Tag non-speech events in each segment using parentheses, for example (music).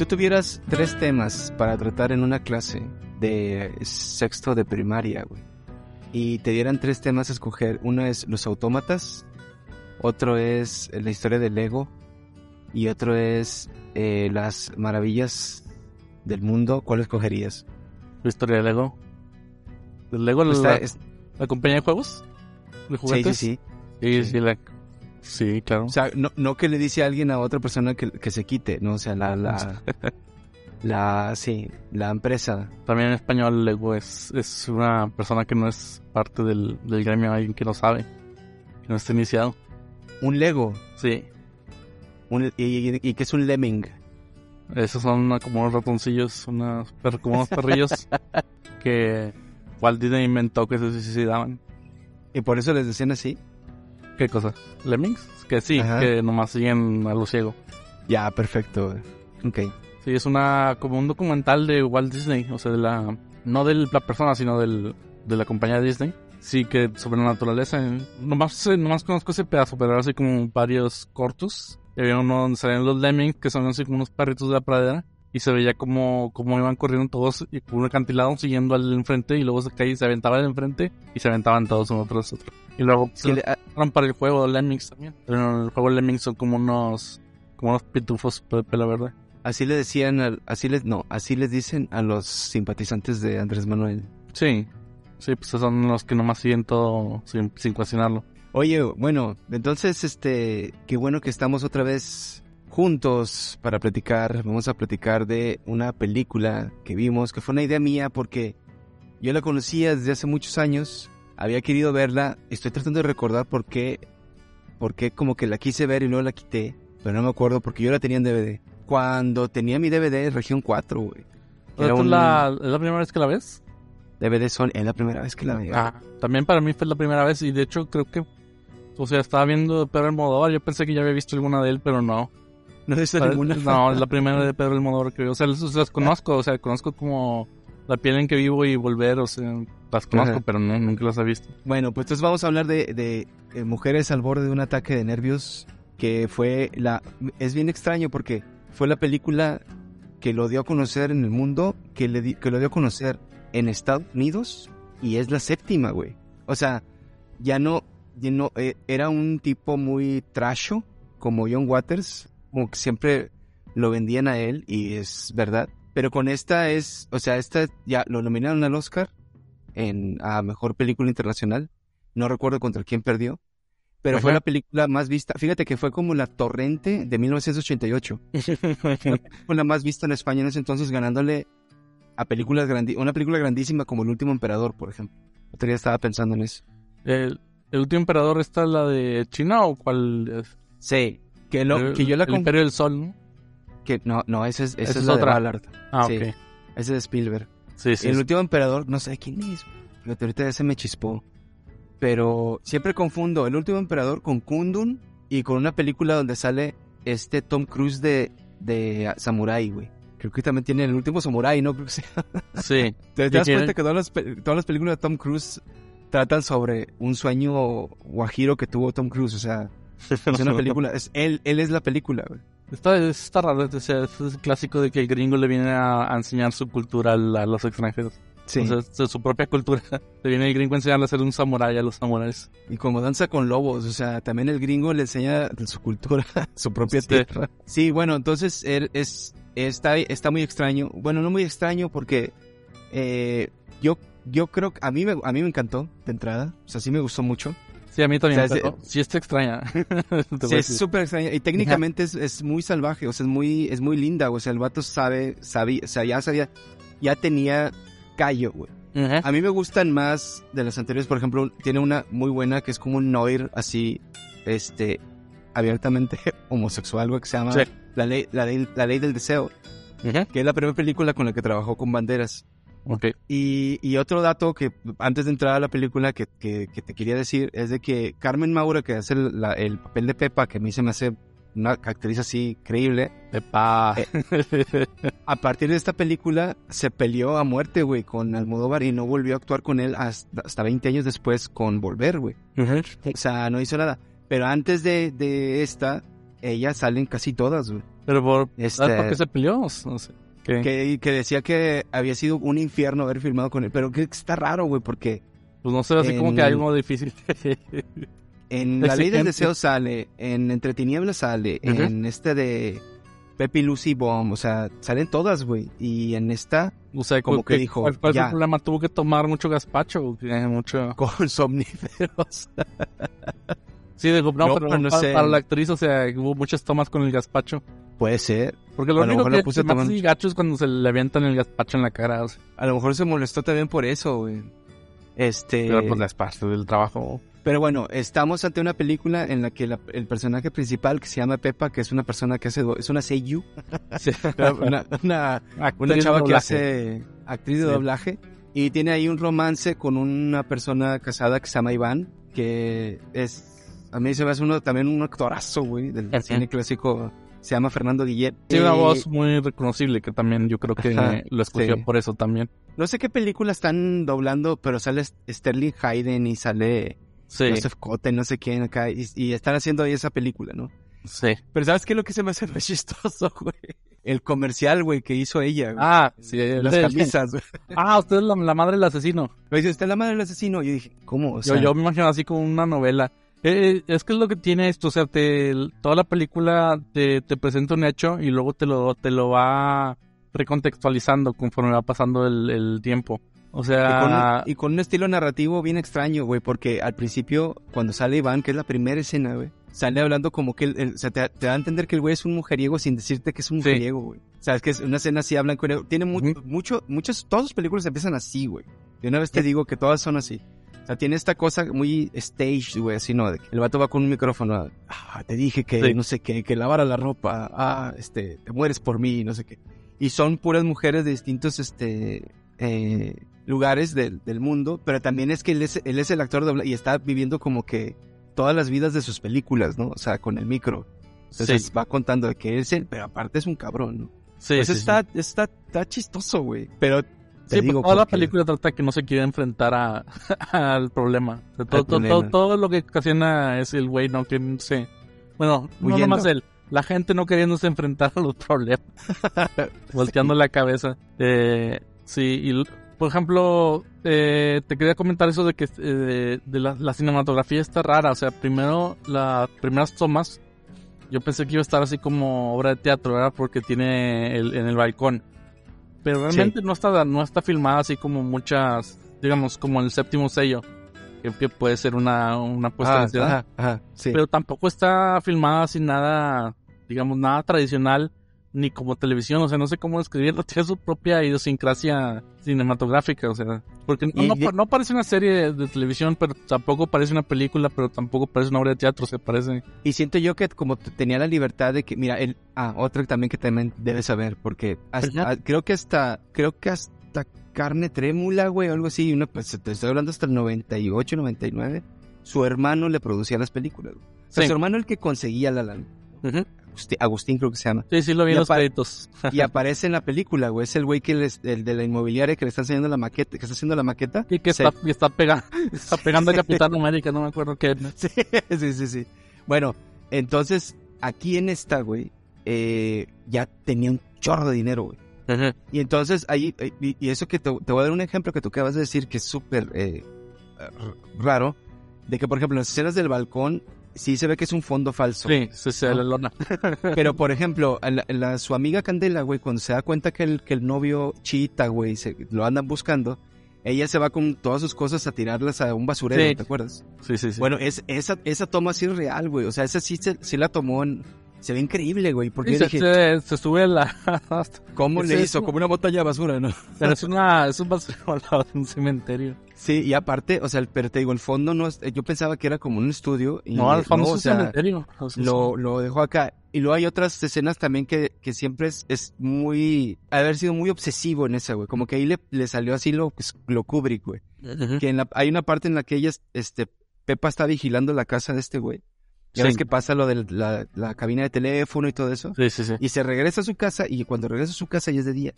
Tú tuvieras tres temas para tratar en una clase de sexto de primaria, güey, y te dieran tres temas a escoger, uno es los autómatas, otro es la historia del Lego y otro es eh, las maravillas del mundo, ¿cuál escogerías? La historia del Lego. ¿Del Lego la, está- es- la compañía de juegos? ¿De sí, juguetes? sí, sí. Sí, sí, la- sí, claro. O sea, no, no que le dice a alguien a otra persona que, que se quite, no, o sea, la, la, (laughs) la, sí, la empresa. También en español Lego es, es una persona que no es parte del, del gremio, alguien que no sabe, que no está iniciado. Un Lego, Sí, un, y, y, y que es un lemming. esos son una- como unos ratoncillos, unas como unos perrillos (laughs) que Walt Disney inventó que se suicidaban. Y por eso les decían así. ¿Qué cosa? ¿Lemmings? Que sí, Ajá. que nomás siguen a lo ciego. Ya, perfecto. Ok. Sí, es una como un documental de Walt Disney, o sea, de la no de la persona, sino del, de la compañía Disney. Sí, que sobre la naturaleza. eh, Nomás, eh, nomás conozco ese pedazo, pero ahora sí como varios cortos. Y había uno donde salían los lemmings, que son así como unos perritos de la pradera. Y se veía como, como iban corriendo todos y por un acantilado siguiendo al enfrente y luego se caía y se aventaba al enfrente y se aventaban todos uno tras otro. Y luego Sí, se le- ah, para el juego Lemmings también. Pero en el juego Lemmings son como unos, como unos pitufos de pelo verde. así le decían, al- así les, no, así les dicen a los simpatizantes de Andrés Manuel. Sí, sí, pues son los que nomás siguen todo sin, sin cuestionarlo. Oye, bueno, entonces, este, qué bueno que estamos otra vez juntos para platicar. Vamos a platicar de una película que vimos, que fue una idea mía porque yo la conocía desde hace muchos años. Había querido verla. Estoy tratando de recordar por qué, por qué como que la quise ver y luego la quité. Pero no me acuerdo porque yo la tenía en DVD. Cuando tenía mi DVD región 4, güey. ¿Pero Era tú un la, es la primera vez que la ves? DVD son, es la primera vez que la veo. Ah, también para mí fue la primera vez y de hecho creo que, o sea, estaba viendo Pedro Almodóvar, yo pensé que ya había visto alguna de él, pero no. No he visto Pare- ninguna. No, es la primera de Pedro Almodóvar que veo. O sea, las, las conozco, o sea, conozco como La piel en que vivo y Volver, o sea, las conozco, Ajá. pero no, nunca las he visto. Bueno, pues entonces vamos a hablar de, de, eh, mujeres al borde de un ataque de nervios, que fue la... Es bien extraño porque fue la película que lo dio a conocer en el mundo, que, le di- que lo dio a conocer en Estados Unidos, y es la séptima, güey. O sea, ya no... ya no, eh, era un tipo muy trasho, como John Waters, como que siempre lo vendían a él, y es verdad. Pero con esta es, o sea, esta ya lo nominaron al Oscar en a mejor película internacional. No recuerdo contra quién perdió, pero fue la película más vista. Fíjate que fue como La Torrente de 1988. (laughs) Fue la más vista en España en ese entonces, ganándole a películas grandi una película grandísima como El último emperador, por ejemplo. Otro día estaba pensando en eso. el, el último emperador está la de China o cuál es? Sí, que, lo, el, que yo la el Imperio del Sol, ¿no? que no, no, esa es, Esa es es la de otra. Ballard. Ah, Sí. ok. Esa es Spielberg. Sí, sí. el último emperador, no sé quién es. Fíjate, ahorita ya se me chispó. Pero siempre confundo el último emperador con Kundun y con una película donde sale este Tom Cruise de, de Samurai, güey. Creo que también tiene el último Samurai, ¿no? (laughs) Creo que sea. Sí. (laughs) ¿Te, das cuenta que todas las, todas las películas de Tom Cruise tratan sobre un sueño guajiro que tuvo Tom Cruise? O sea, (laughs) es una película. Es, él, él es la película, güey. Está, está raro, o sea, es el clásico de que el gringo le viene a, a enseñar su cultura a, la- a los extranjeros. Sí. O sea, su propia cultura. (laughs) Le viene el gringo a enseñarle a ser un samurái a los samuráis. Y como danza con lobos, o sea, también el gringo le enseña su cultura, (laughs) su propia Sí. tierra. Sí, bueno, entonces es, está, está muy extraño. Bueno, no muy extraño porque eh, yo, yo creo que a mí, me, a mí me encantó de entrada. O sea, sí me gustó mucho. Sí, a mí también, O sea, es- pero sí está extraña. (laughs) Sí, es súper extraño. Y técnicamente es, es muy salvaje, o sea, es muy, es muy linda. O sea, el vato sabe, sabía, o sea, ya sabía, ya tenía callo, güey. A mí me gustan más de las anteriores, por ejemplo, tiene una muy buena que es como un noir así, este, abiertamente (laughs) homosexual, güey, que se llama Sí. la, ley, la, ley, la Ley del Deseo, que es la primera película con la que trabajó con Banderas. Ok. Y, y otro dato que antes de entrar a la película que, que, que te quería decir es de que Carmen Maura, que hace el, la- el papel de Pepa, que a mí se me hace una actriz así increíble, Epa. a partir de esta película se peleó a muerte, güey, con Almodóvar y no volvió a actuar con él hasta, hasta 20 años después con Volver, güey. O sea, no hizo nada. Pero antes de, de esta, ellas salen casi todas, güey. Pero por, Este- ¿sabes por qué se peleó? No sé. ¿Qué? Que, que decía que había sido un infierno haber filmado con él. Pero que está raro, güey, porque Pues no sé, así como En- que algo difícil. (laughs) en La Ley del. Deseo sale, en Entre Tinieblas sale, Ujú. en este de Pepe Lucy Bomb, o sea, salen todas, güey. Y en esta, O sea, Como como que que dijo, ¿Cuál, cuál fue ya. el problema? Tuvo que tomar mucho gazpacho. qué? Mucho. (laughs) con somníferos. Sí, digo, no, No, pero no para, sé. para la actriz, o sea, hubo muchas tomas con el gazpacho. Puede ser. Porque lo A lo único mejor que lo puse se me hace gacho es cuando se le avientan el gazpacho en la cara. O sea, A lo mejor se molestó también por eso, güey. Este. pero pues es parte del trabajo. Pero bueno, estamos ante una película en la que la- el personaje principal, que se llama Pepa, que es una persona que hace. do- Es una seiyu. Sí. (laughs) una, una, (laughs) chava que hace actriz de Sí. doblaje. Y tiene ahí un romance con una persona casada que se llama Iván, que es. A mí se me hace uno, también un actorazo, güey, del cine clásico. Se llama Fernando Guillet. Tiene una Eh, voz muy reconocible que también yo creo que Ajá, lo escogió sí. por eso también. No sé qué película están doblando, pero sale Sterling Hayden y sale Sí, Joseph Cotten, no sé quién acá, y, y están haciendo ahí esa película, ¿no? sí. Pero ¿sabes qué es lo que se me hace (laughs) más chistoso, güey? El comercial, güey, que hizo ella, güey. Ah, sí. Las el- camisas, güey. (laughs) Ah, usted es la, la madre del asesino. Me dice, ¿está la madre del asesino? Yo dije, ¿cómo? O Yo, sea, yo me imagino así como una novela. Eh, es que es lo que tiene esto, o sea, te, toda la película te, te presenta un hecho y luego te lo, te lo va recontextualizando conforme va pasando el, el tiempo. O y, con un, sea, y con un estilo narrativo bien extraño, güey, porque al principio, cuando sale Iván, que es la primera escena, güey, sale hablando como que, el, el- o sea, te, te da a entender que el güey es un mujeriego sin decirte que es un mujeriego, güey. O sea, es que es una escena así, hablan con él. Tiene mu- mucho, muchas, todas sus películas empiezan así, güey. De una vez te digo que todas son así. Sea, tiene esta cosa muy stage, güey, así, ¿no? De que el vato va con un micrófono. Ah, te dije que Sí. no sé qué, que lavara la ropa. Ah, este, te mueres por mí, no sé qué. Y son puras mujeres de distintos, este, eh, lugares del, del mundo. Pero también es que él es, él es el actor y está viviendo como que todas las vidas de sus películas, ¿no? O sea, con el micro. Entonces sí, va contando de que es él, pero aparte es un cabrón, ¿no? sí, pues sí, está, está, está chistoso, güey. Pero te Sí, digo toda la película trata que no se quiere enfrentar a, (laughs) al problema. O sea, todo, Al todo- problema. todo- todo lo que ocasiona es el güey no queriéndose... Bueno, no Huyendo. nomás él. La gente no queriéndose enfrentar a los problemas. (laughs) volteando la cabeza. Eh, sí, y por ejemplo, eh, te quería comentar eso de que eh, de la, la cinematografía está rara. O sea, primero, las primeras tomas, yo pensé que iba a estar así como obra de teatro, ¿verdad? Porque tiene el, en el balcón. Pero realmente no está no está filmada así como muchas, digamos, como el séptimo sello, que, que puede ser una, una puesta Ah, en escena ajá, ajá, sí. pero tampoco está filmada sin nada, digamos, nada tradicional, ni como televisión, o sea, no sé cómo describirlo, (laughs) tiene su propia idiosincrasia cinematográfica, o sea, porque no, no, parece una serie de, televisión, pero tampoco parece una película, pero tampoco parece una obra de teatro, se parece. Y siento yo que como tenía la libertad de que, mira, el, ah, otra también que también debes saber, porque hasta- ah, creo que hasta, creo que hasta carne trémula, güey, o algo así, una, pues te estoy hablando hasta el 98, 99, su hermano le producía las películas. güey. O sea, Sí. su hermano el que conseguía la lana. Agustín, Agustín creo que se llama. Sí, sí lo vi en los créditos. Y (laughs) aparece en la película, güey, es el güey que les, el de la inmobiliaria que le está enseñando la maqueta, que está haciendo la maqueta. Y que Se- está, y está, pega- (laughs) está pegando a Capitán América, no me acuerdo qué. (laughs) Sí, sí, sí, sí. Bueno, entonces, aquí en esta, güey, eh, ya tenía un chorro de dinero, güey. Y entonces ahí, y, y eso que te, te voy a dar un ejemplo que tú acabas de decir que es súper eh, raro, de que por ejemplo en las escenas del balcón sí se ve que es un fondo falso. Sí, sí, sí, la lona. (laughs) Pero por ejemplo, a la- la- su amiga Candela, güey, cuando se da cuenta que el, que el novio chita, güey, se, lo andan buscando, ella se va con todas sus cosas a tirarlas a un basurero, Sí. ¿te acuerdas? Sí, sí, sí. Bueno, es, esa, esa toma sí es real, güey. O sea, esa sí, se- sí la tomó en, Se ve increíble, güey. Porque se, dije, se- se sube la... (laughs) ¿cómo le hizo? Como una botella de basura, ¿no? Pero es una... Es un basurero al lado de un cementerio. Sí, y aparte, o sea, el- pero te digo, el fondo no es, yo pensaba que era como un estudio. Y No, al fondo no, es o un sea, cementerio. O sea, lo, lo dejó acá. Y luego hay otras escenas también que, que siempre es, es muy, haber sido muy obsesivo en esa, güey. Como que ahí le, le salió así lo, lo Kubrick, güey. Ujú. Que en la, hay una parte en la que ella, este, Pepa está vigilando la casa de este güey. Ya Sí. ves que pasa lo de la, la cabina de teléfono y todo eso. Sí, sí, sí. Y se regresa a su casa y cuando regresa a su casa ya es de día.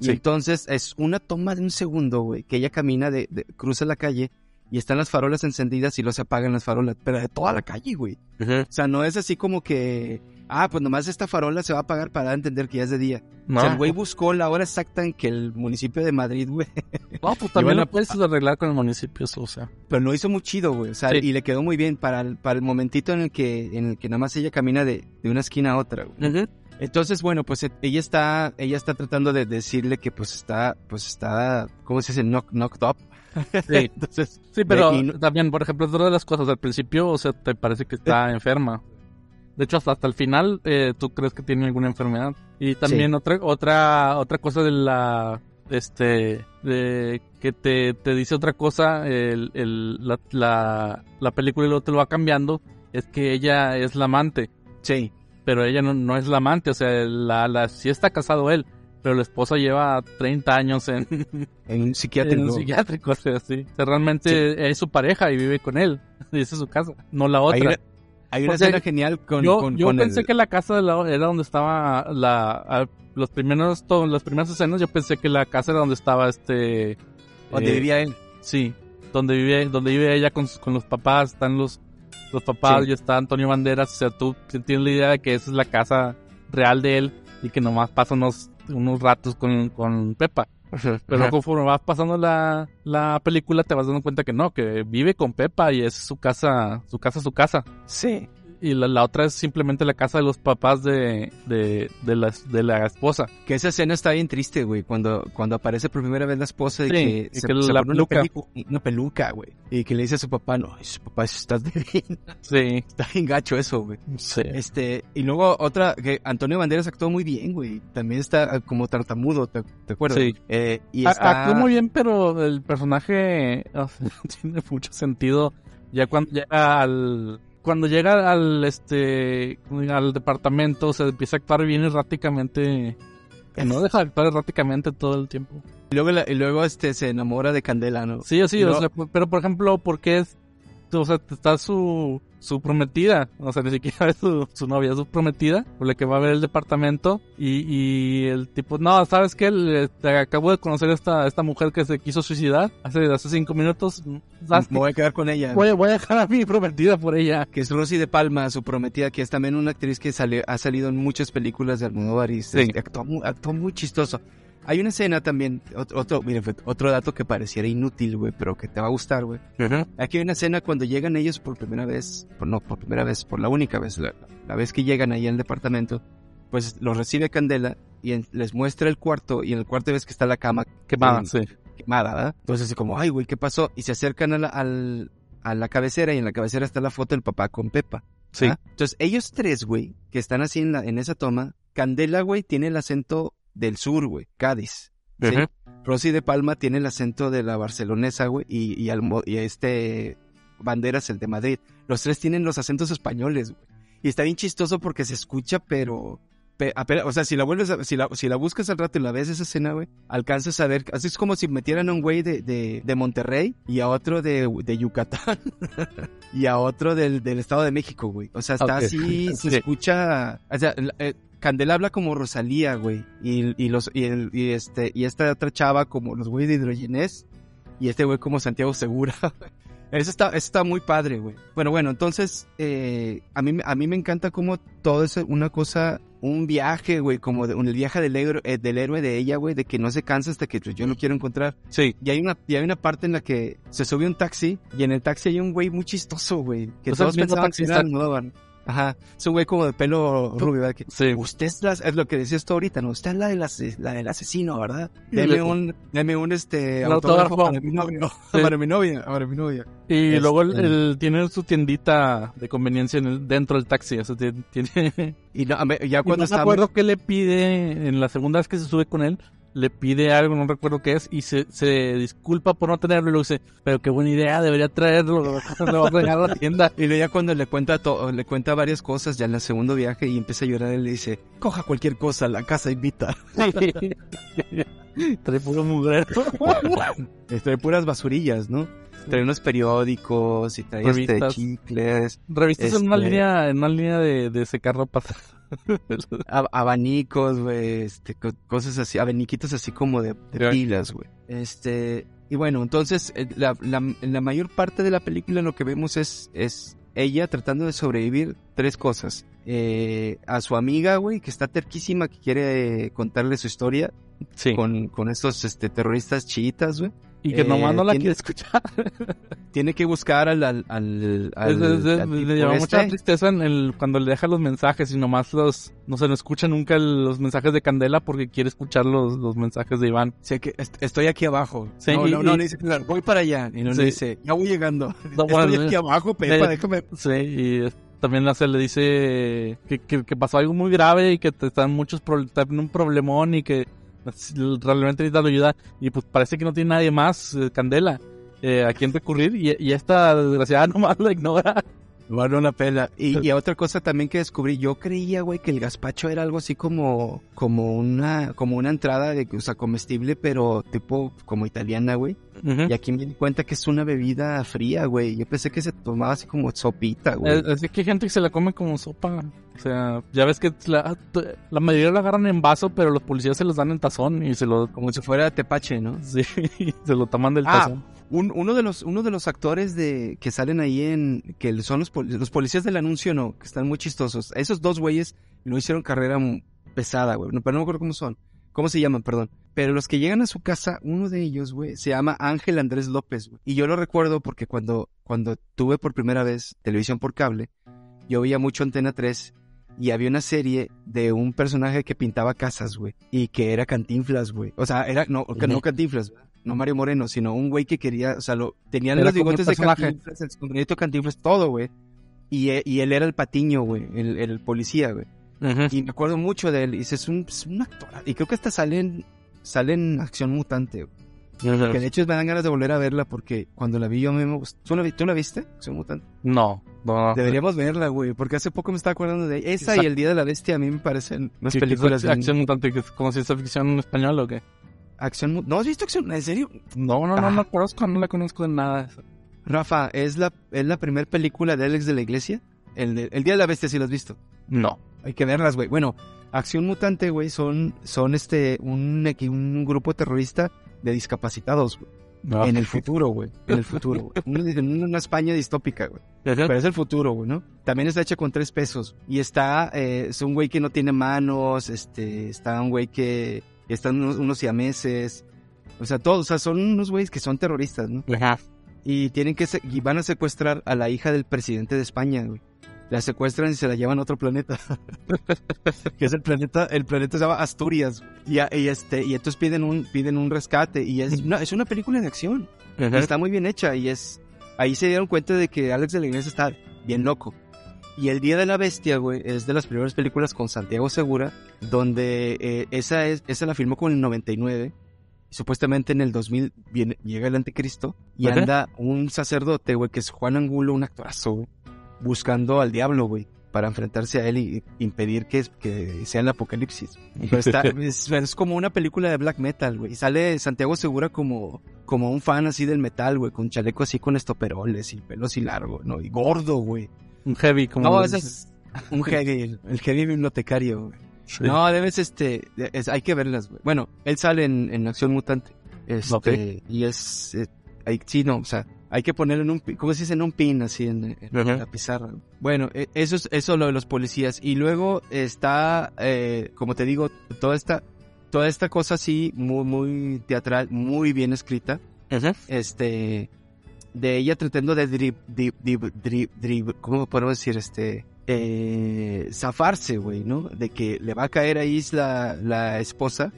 Y Sí. entonces es una toma de un segundo, güey, que ella camina de, de- cruza la calle y están las farolas encendidas y luego se apagan las farolas, pero de toda la calle, güey. O sea, no es así como que, ah, pues nomás esta farola se va a apagar para entender que ya es de día. No, O sea, el güey buscó la hora exacta en que el municipio de Madrid, güey, (laughs) no, pues también a- lo puedes arreglar con el municipio, eso, o sea. pero lo hizo muy chido, güey. O sea, Sí. y le quedó muy bien para el, para el momentito en el que, en el que nada más ella camina de, de una esquina a otra, güey. Entonces, bueno, pues eh, ella está, ella está tratando de decirle que pues está, pues está, ¿cómo se dice? Knock, knocked up. (laughs) Sí. Entonces, Sí, pero no- también, por ejemplo, otra de las cosas, al principio, o sea, te parece que está enferma. De hecho, hasta, hasta el final, eh, tú crees que tiene alguna enfermedad. Y también otra, otra, otra cosa de la, este, de que te, te dice otra cosa, el, el, la, la, la película y luego te lo va cambiando, es que ella es la amante. sí, Pero ella no, no es la amante, o sea, la, la, sí está casado él, pero la esposa lleva 30 años en, en un en psiquiátrico. un psiquiátrico, (laughs) o sea, sí. O sea, realmente es su pareja y vive con él. Y esa es su casa, no la Hay otra. una, hay una escena genial con, yo con, yo con pensé el- que la casa de la, era donde estaba la... los primeros, to- las primeras escenas yo pensé que la casa era donde estaba este... donde eh, vivía él. Sí, donde vive, donde vive ella con, con los papás, están los, los papás Sí. y está Antonio Banderas, o sea, tú tienes la idea de que esa es la casa real de él y que nomás pasa unos, unos ratos con, con Pepa. Pero Ajá. conforme vas pasando la, la película te vas dando cuenta que no, que vive con Pepa y es su casa, su casa, su casa. Sí. Y la, la otra es simplemente la casa de los papás de, de, de, la, de la esposa. Que esa escena está bien triste, güey, cuando, cuando aparece por primera vez la esposa y Sí, que, y se, que se la una, peluca. pelicu- una peluca, güey. Y que le dice a su papá, no, su papá, estás de bien. (laughs) Sí, Está bien gacho eso, güey. sí. Este, y luego otra, que Antonio Banderas actuó muy bien, güey. También está ah, como tartamudo, ¿te, te acuerdas? Sí. Eh, y A- está... Actuó muy bien, pero el personaje (laughs) o sea, tiene mucho sentido ya cuando llega al cuando llega al este al departamento se empieza a actuar bien erráticamente que no deja de actuar erráticamente todo el tiempo. Y luego, la- y luego este, se enamora de Candela, ¿no? Sí, sí, o sea, pero por ejemplo, ¿por qué es o sea, está su, su prometida, o sea, ni siquiera (laughs) es su, su novia, es su prometida, por la que va a ver el departamento, y, y el tipo, no, ¿sabes qué? Le- te acabo de conocer esta, esta mujer que se quiso suicidar hace, hace cinco minutos, ¿sabes Me voy a quedar con ella. Voy, voy a dejar a mi prometida por ella. Que es Rosy de Palma, su prometida, que es también una actriz que sale, ha salido en muchas películas de Almodóvar y se- Sí. actuó, mu- actuó muy chistoso. Hay una escena también, otro, otro, mira, otro dato que pareciera inútil, güey, pero que te va a gustar, güey. Aquí hay una escena cuando llegan ellos por primera vez, por, no, por primera vez, por la única vez, la, la vez que llegan ahí al departamento, pues los recibe Candela y en- les muestra el cuarto y en el cuarto ves que está la cama Quemada, sí. quemada, ¿verdad? Entonces así como, ay, güey, ¿qué pasó? Y se acercan a la, al- a la cabecera y en la cabecera está la foto del papá con Pepa. Sí. Entonces ellos tres, güey, que están así en, la, en esa toma, Candela, güey, tiene el acento del sur, güey, Cádiz. ¿sí? Ujú. Rosy de Palma tiene el acento de la barcelonesa, güey, y, y, Almo- y este Banderas, el de Madrid. Los tres tienen los acentos españoles, güey. Y está bien chistoso porque se escucha, pero... pe- apenas- o sea, si la vuelves a- si la, si la buscas al rato y la ves esa escena, güey, alcanzas a ver, así es como si metieran a un güey de, de, de Monterrey y a otro de, de Yucatán (laughs) y a otro del, del Estado de México, güey. O sea, está así, se Sí. escucha, o sea, eh, Candela habla como Rosalía, güey, y, y los, y, el, y este, y esta otra chava como los güeyes de Hidrogenés, y este güey como Santiago Segura. (laughs) Eso está, eso está muy padre, güey. Bueno, bueno, entonces, eh, a mí, a mí me encanta como todo es una cosa, un viaje, güey, como de, un el viaje del héroe, eh, del héroe de ella, güey, de que no se cansa hasta que pues, yo lo quiero encontrar. Sí. Y hay una, y hay una parte en la que se sube un taxi, y en el taxi hay un güey muy chistoso, güey, que Es el todos pensaban que era Almodóvar. Ajá, es un güey como de pelo rubio, ¿verdad? Que, Sí. Usted es, la- es lo que decías tú ahorita, ¿no? Usted es la, del ase- la del asesino, ¿verdad? Y Deme le- un, deme un, este, autógrafo autógrafo. para mi novio, Sí. (laughs) para mi novia, para mi novia. Y Este- luego él, él tiene su tiendita de conveniencia en el- dentro del taxi. O sea, tiene, tiene- Y no, ya Y cuando no me está acuerdo qué le pide en la segunda vez que se sube con él. Le pide algo, no recuerdo qué es, y se, se disculpa por no tenerlo. Y luego dice, pero qué buena idea, debería traerlo. Le va a regalar a la tienda. (laughs) Y luego ya cuando le cuenta to- le cuenta varias cosas ya en el segundo viaje y empieza a llorar, él le dice, coja cualquier cosa, la casa invita. (laughs) Trae puro mugrero. (laughs) Trae puras basurillas, ¿no? Trae unos periódicos y trae este, Revistas. chicles, Revistas en una Este- línea, en una línea de, de secar ropa. (laughs) ab- abanicos, güey, este, co- cosas así, abaniquitos así como de, pilas, güey. Este, y bueno, entonces, eh, la, la, en la mayor parte de la película lo que vemos es, es ella tratando de sobrevivir tres cosas. Eh, a su amiga, güey, que está terquísima, que quiere eh, contarle su historia Sí. con, con estos este, terroristas chiitas, güey. Y que nomás eh, no la tiene- quiere escuchar. (laughs) Tiene que buscar al, al, al, al- Es- es- es- al le tipo llama mucha este. tristeza en el, cuando le deja los mensajes y nomás los, no se no escucha nunca el- los mensajes de Candela porque quiere escuchar los, los mensajes de Iván. Sé que est- estoy aquí abajo. Sí, no, y- no, no, y- le dice, (laughs) claro, voy para allá. Y no Sí. le dice, ya voy llegando. (laughs) No, estoy bueno, aquí abajo, Pepa, eh, déjame. Sí, y eh, también la- se le dice que, que, que pasó algo muy grave y que te están muchos pro- está en un problemón y que (laughs) realmente necesitas ayuda y pues parece que no tiene nadie más, eh, Candela, eh, a quien recurrir y, y esta desgraciada (laughs) nomás la ignora. Vale una pela. Y, y otra cosa también que descubrí, yo creía, güey, que el gazpacho era algo así como, como una, como una entrada de, o sea, comestible, pero tipo como italiana, güey. Y aquí me di cuenta que es una bebida fría, güey. Yo pensé que se tomaba así como sopita, güey. Es, es que hay gente que se la come como sopa. O sea, ya ves que la, la mayoría la agarran en vaso, pero los policías se los dan en tazón y se lo, Como si fuera tepache, ¿no? (laughs) sí, se lo toman del Ah, tazón. Un- uno de los uno de los actores de que salen ahí en que son los, los policías del anuncio no que están muy chistosos esos dos güeyes no hicieron carrera pesada güey no, pero no me acuerdo cómo son cómo se llaman perdón pero los que llegan a su casa uno de ellos güey se llama Ángel Andrés López güey y yo lo recuerdo porque cuando cuando tuve por primera vez televisión por cable yo veía mucho Antena 3 y había una serie de un personaje que pintaba casas, güey. Y que era Cantinflas, güey. O sea, era, no, no. Cantinflas, no Mario Moreno, sino un güey que quería, o sea, lo, tenían los bigotes de. Cantinflas, el sombrerito de Cantinflas, todo, güey. Y, e- y él era el patiño, güey, el, el policía, güey. Y me acuerdo mucho de él. Y dice, es un, es un actor. Y creo que hasta sale en, sale en Acción Mutante, güey. Que de hecho me dan ganas de volver a verla porque cuando la vi yo a mí me gustó. ¿Tú la, vi- ¿tú la viste? Acción Mutante. No, no. Deberíamos verla, güey, porque hace poco me estaba acordando de ella. Esa Exacto. y El Día de la Bestia a mí me parecen unas ¿Qué- qué es películas de acción mutante, como ciencia ficción en español o qué? Acción. mu- ¿No has visto acción? ¿En serio? No, no, no, Ah. no conozco, no la conozco de nada. Rafa, ¿es la, es la primera película de Alex de la Iglesia? El, de- el Día de la Bestia, si lo has visto. No. Hay que verlas, güey. Bueno, Acción Mutante, güey, son, son este, un, un grupo terrorista de discapacitados, güey. no. En el futuro, güey. En el futuro, güey. Una, en una España distópica, güey. Pero es el futuro, güey, ¿no? También está hecha con tres pesos. Y está, eh, es un güey que no tiene manos, este, está un güey que, están unos, unos siameses. O sea, todos, o sea, son unos güeyes que son terroristas, ¿no? Ajá. Y tienen que, se- y van a secuestrar a la hija del presidente de España, güey. La secuestran y se la llevan a otro planeta. (laughs) que es el planeta, el planeta se llama Asturias. Y, y este, y entonces piden un, piden un rescate. Y es una, es una película de acción. Está muy bien hecha y es... Ahí se dieron cuenta de que Alex de la Iglesia está bien loco. Y El Día de la Bestia, güey, es de las primeras películas con Santiago Segura, donde eh, esa, es, esa la filmó con el 99. Y supuestamente en el 2000 viene, llega el anticristo y Ajá. anda un sacerdote, güey, que es Juan Angulo, un actorazo, güey, buscando al diablo, güey, para enfrentarse a él y impedir que, que sea el apocalipsis. Pero está, (laughs) es, es como una película de black metal, güey. Y sale Santiago Segura como, como un fan así del metal, güey, con chaleco así con estoperoles y pelo así largo, ¿no? Y gordo, güey. Un heavy como... No, es un heavy, el, el heavy bibliotecario, güey. Sí. No, debes, este, es- hay que verlas, güey. Bueno, él sale en, en Acción Mutante. Este, y es, eh, hay, sí, no, o sea, hay que ponerlo en un, ¿cómo se dice? En un pin, así, en, la pizarra. Bueno, eh, eso es, eso lo de los policías. Y luego está, eh, como te digo, toda esta, toda esta cosa así, muy, muy teatral, muy bien escrita Ajá. este de ella tratando de drib, drib, drib, drib- ¿cómo podemos decir? Este eh, zafarse, güey, ¿no? De que le va a caer ahí la, la esposa.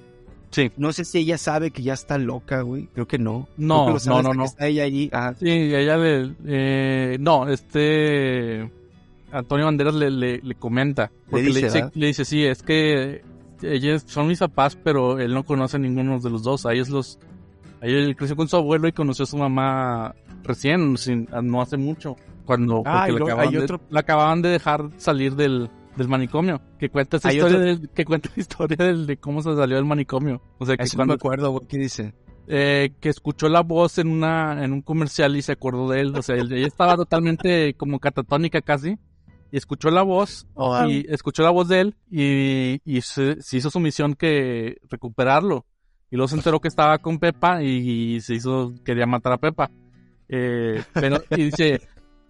Sí. No sé si ella sabe que ya está loca, güey. Creo que no. No, que no, no, no. Está ella allí. Ah, Sí, ella le... eh, no, este... Antonio Banderas le, le, le comenta. Porque dice, le, dice, le dice, sí, es que ellos son mis papás, pero él no conoce a ninguno de los dos. A ellos los... A él creció con su abuelo y conoció a su mamá recién, sin, no hace mucho. Cuando Ah, porque luego acababan de, otro- le acababan de dejar salir del, del manicomio. Que cuenta esa historia, otro- del- que cuenta la historia del- de cómo se salió del manicomio. O sea, que eso no me acuerdo. ¿Qué dice? eh, que escuchó la voz en una en un comercial y se acordó de él. O sea, ella estaba totalmente como catatónica casi. Y escuchó la voz, Oh, y escuchó la voz de él, y, y se, se hizo su misión que recuperarlo. Y luego se enteró que estaba con Pepa y, y se hizo, quería matar a Pepa. Eh, pero, y dice,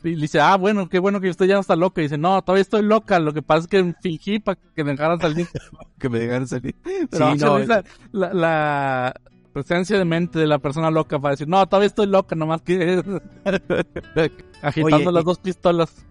y dice, ah, bueno, qué bueno que usted ya no está loca. Y dice, no, todavía estoy loca, lo que pasa es que fingí para que me dejaran salir. (laughs) Que me dejaron salir. Pero Sí, sí, no, la, la, la presencia de mente de la persona loca para decir, no, todavía estoy loca, nomás que (laughs) agitando Oye, las y- dos pistolas.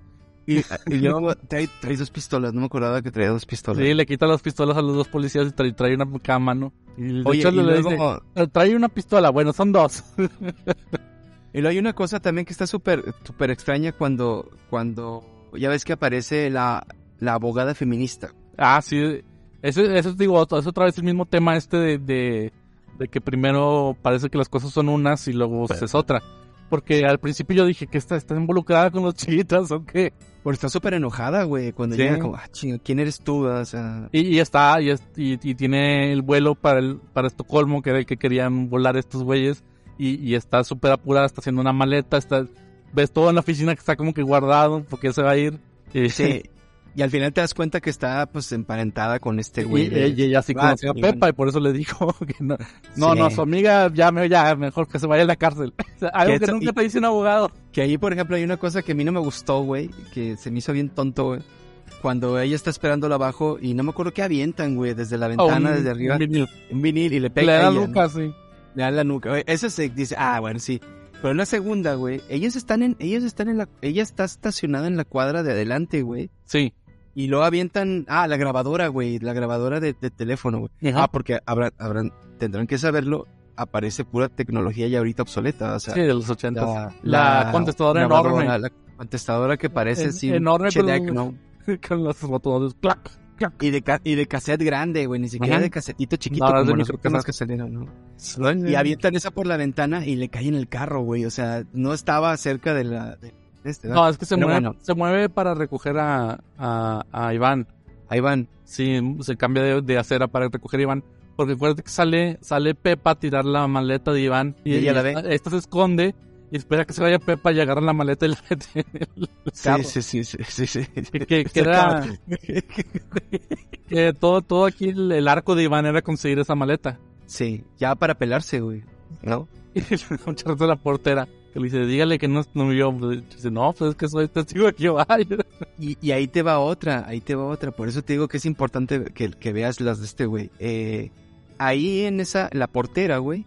Y, y luego trae, trae dos pistolas. No me acordaba que traía dos pistolas. Sí, le quita las pistolas a los dos policías y trae, trae una cada mano. Y de Oye, hecho y le luego, dice, "Eh, trae una pistola, bueno, son dos. (laughs) y luego hay una cosa también que está súper súper extraña cuando, cuando ya ves que aparece la, la abogada feminista. ah, sí, eso, eso digo, es otra vez el mismo tema este de, de, de que primero parece que las cosas son unas y luego es otra. Porque al principio yo dije que está, está involucrada con los chiquitas o qué. Porque está súper enojada, güey, cuando Sí. llega como, ah, chinga, ¿quién eres tú? O sea, Y, y está, y, y, y tiene el vuelo para el, para Estocolmo, que era el que querían volar estos güeyes, y, y está súper apurada, está haciendo una maleta, está, ves todo en la oficina que está como que guardado, porque se va a ir. Y, sí. (laughs) Y al final te das cuenta que está, pues, emparentada con este y, güey. de- y ella sí Ah, conoció a sí, Pepa, bueno. y por eso le dijo (laughs) que no, no, Sí. no, su amiga ya, ya, mejor que se vaya a la cárcel. (laughs) Algo Que nunca y- te dice un abogado. Que ahí, por ejemplo, hay una cosa que a mí no me gustó, güey, que se me hizo bien tonto, güey. Cuando ella está esperándola abajo y no me acuerdo qué avientan, güey, desde la O ventana, un- desde arriba, un vinil. un vinil y le Le pega a da. Lucas, sí. Le dan la nuca. güey. Eso se dice, ah, bueno, sí. Pero la segunda, güey, ellos están en, ellos están en la, ella está estacionada en la cuadra de adelante, güey. Sí. Y luego avientan, ah, la grabadora, güey, la grabadora de, de teléfono, güey. Ajá. Ah, porque habrán, habrán, tendrán que saberlo, aparece pura tecnología ya ahorita obsoleta, o sea. Sí, de los ochentas. la, La contestadora enorme. La contestadora que parece En- así, enorme, pero- Tecno. (laughs) Con los botones. Clac. Y de, ca- y de cassette grande, güey, ni siquiera Ajá. de casetito chiquito No, como últimas microcassette. que salieron, ¿no? Y avientan esa por la ventana y le cae en el carro, güey. O sea, no estaba cerca de la... De este. No, es que se Pero mueve, bueno. se mueve para recoger a, a, a Iván. Ahí van. Sí, se cambia de, de acera para recoger a Iván. Porque acuérdate que sale, sale Pepa a tirar la maleta de Iván. Y ella la ve. Esta se esconde y espera que se vaya Pepa y agarra la maleta y la (laughs) mete en el carro. Sí, sí, sí, sí, sí, sí. Que, que- que era, que todo, todo aquí el, el arco de Iván era conseguir esa maleta. Sí, ya para pelarse, güey. ¿No? (laughs) Y un charro de la portera que le dice, dígale que no, no vio. Dice, no, pues es que soy testigo de Jehová. Y, y ahí te va otra, ahí te va otra. Por eso te digo que es importante que, que veas las de este güey. Eh, ahí en esa, la portera, güey,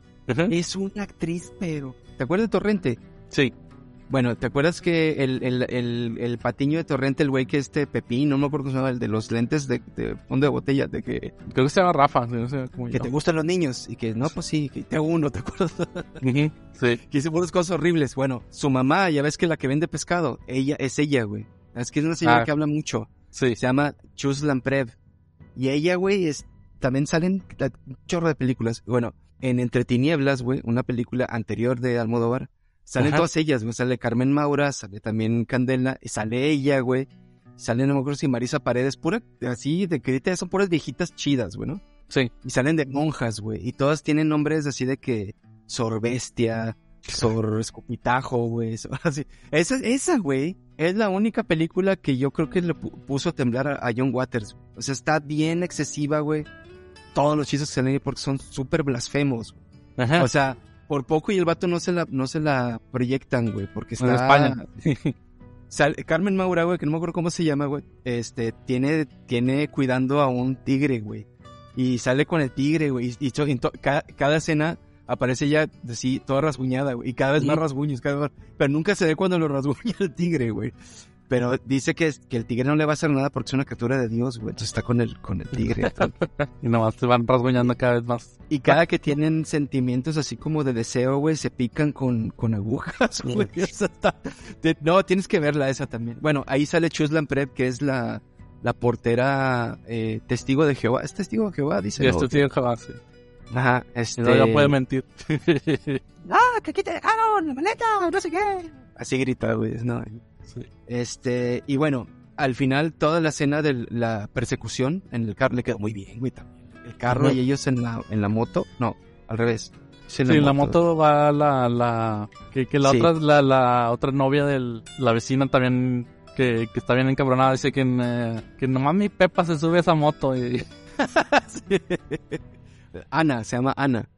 es una actriz, pero... ¿Te acuerdas de Torrente? Sí, Bueno, ¿te acuerdas que el, el, el, el patiño de Torrente, el güey que este Pepín, no me acuerdo cómo se llama, el de los lentes de, de fondo de botella, de que, creo que se llama Rafa. No sé cómo que te gustan los niños? Y que, no, pues sí, que te uno, ¿te acuerdas? Sí. (laughs) que hizo puras cosas horribles. Bueno, su mamá, ya ves que la que vende pescado, ella, es ella, güey. Es que es una señora Ah. que habla mucho. Sí. Se llama Chus Lamprev. Y ella, güey, es, también salen un chorro de películas. Bueno, en Entre Tinieblas, güey, una película anterior de Almodóvar, salen Ajá. todas ellas, güey. Sale Carmen Maura, sale también Candela, y sale ella, güey. Sale, no me acuerdo si Marisa Paredes, pura, así, de que son puras viejitas chidas, güey, ¿no? Sí. Y salen de monjas, güey. Y todas tienen nombres así de que Sor Bestia, Sor Escupitajo, güey. (laughs) Así. Esa, esa, güey, es la única película que yo creo que le pu- puso a temblar a, a John Waters. O sea, está bien excesiva, güey. Todos los chistes que salen ahí porque son súper blasfemos. Ajá. O sea, por poco y el vato no se la, no se la proyectan, güey, porque está... en España. (laughs) Sal- Carmen Maura, güey, que no me acuerdo cómo se llama, güey, este, tiene, tiene cuidando a un tigre, güey. Y sale con el tigre, güey. Y, to- cada, cada escena aparece ya así, toda rasguñada, güey. Y cada vez más rasguños, cada vez más. Pero nunca se ve cuando lo rasguña el tigre, güey. Pero dice que, que el tigre no le va a hacer nada porque es una criatura de Dios, güey. Entonces está con el, con el tigre. (laughs) y nomás se van rasguñando cada vez más. Y cada que tienen sentimientos así como de deseo, güey, se pican con, con agujas, güey. O sea, está- de- no, tienes que verla esa también. Bueno, ahí sale Chuslan Prep, que es la, la portera eh, testigo de Jehová. ¿Es testigo de Jehová? Dice. Y ¿no? este tío jamás. sí. Ajá, este... no, ya puede mentir. (laughs) ¡Ah, que aquí te dejaron la maleta! No sé qué. Así grita, güey, no. Sí. Este, y bueno, al final toda la escena de la persecución en el carro le quedó muy bien, güey, también. El carro y ellos en la, en la moto, no, al revés. Sí, Sí, en la moto va la, la, que, que la Sí. otra, la, la otra novia de la vecina también, que, que está bien encabronada, dice que, eh, que nomás mi Pepa se sube a esa moto y... (laughs) (laughs) Ana, se llama Ana.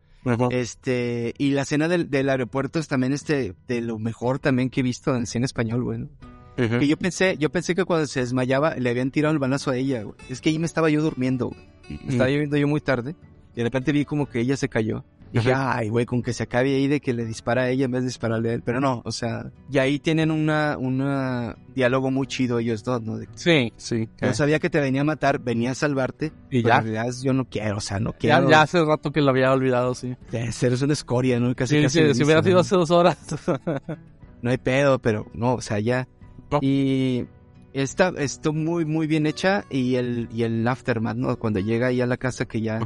Este, y la escena del, del aeropuerto es también este, de lo mejor también que he visto en cine español, güey. ¿no? Que yo pensé, yo pensé que cuando se desmayaba le habían tirado el balazo a ella, güey. Es que ahí me estaba yo durmiendo, güey. Me Estaba lloviendo yo muy tarde. Y de repente vi como que ella se cayó. Y dije, ay, güey, con que se acabe ahí de que le dispara a ella en vez de dispararle a él. Pero no, o sea, y ahí tienen una, una diálogo muy chido ellos dos, ¿no? De, Sí, sí. Yo sabía que te venía a matar, venía a salvarte. Y pero ya. En realidad yo no quiero, o sea, no Ya, quiero. ya hace rato que lo había olvidado, sí. Eres una escoria, ¿no? Casi, Sí, casi sí, si hubiera sido hace dos horas. (laughs) no hay pedo, pero no, o sea, ya. No. Y está, está muy, muy bien hecha y el, y el aftermath, ¿no? Cuando llega ahí a la casa que ya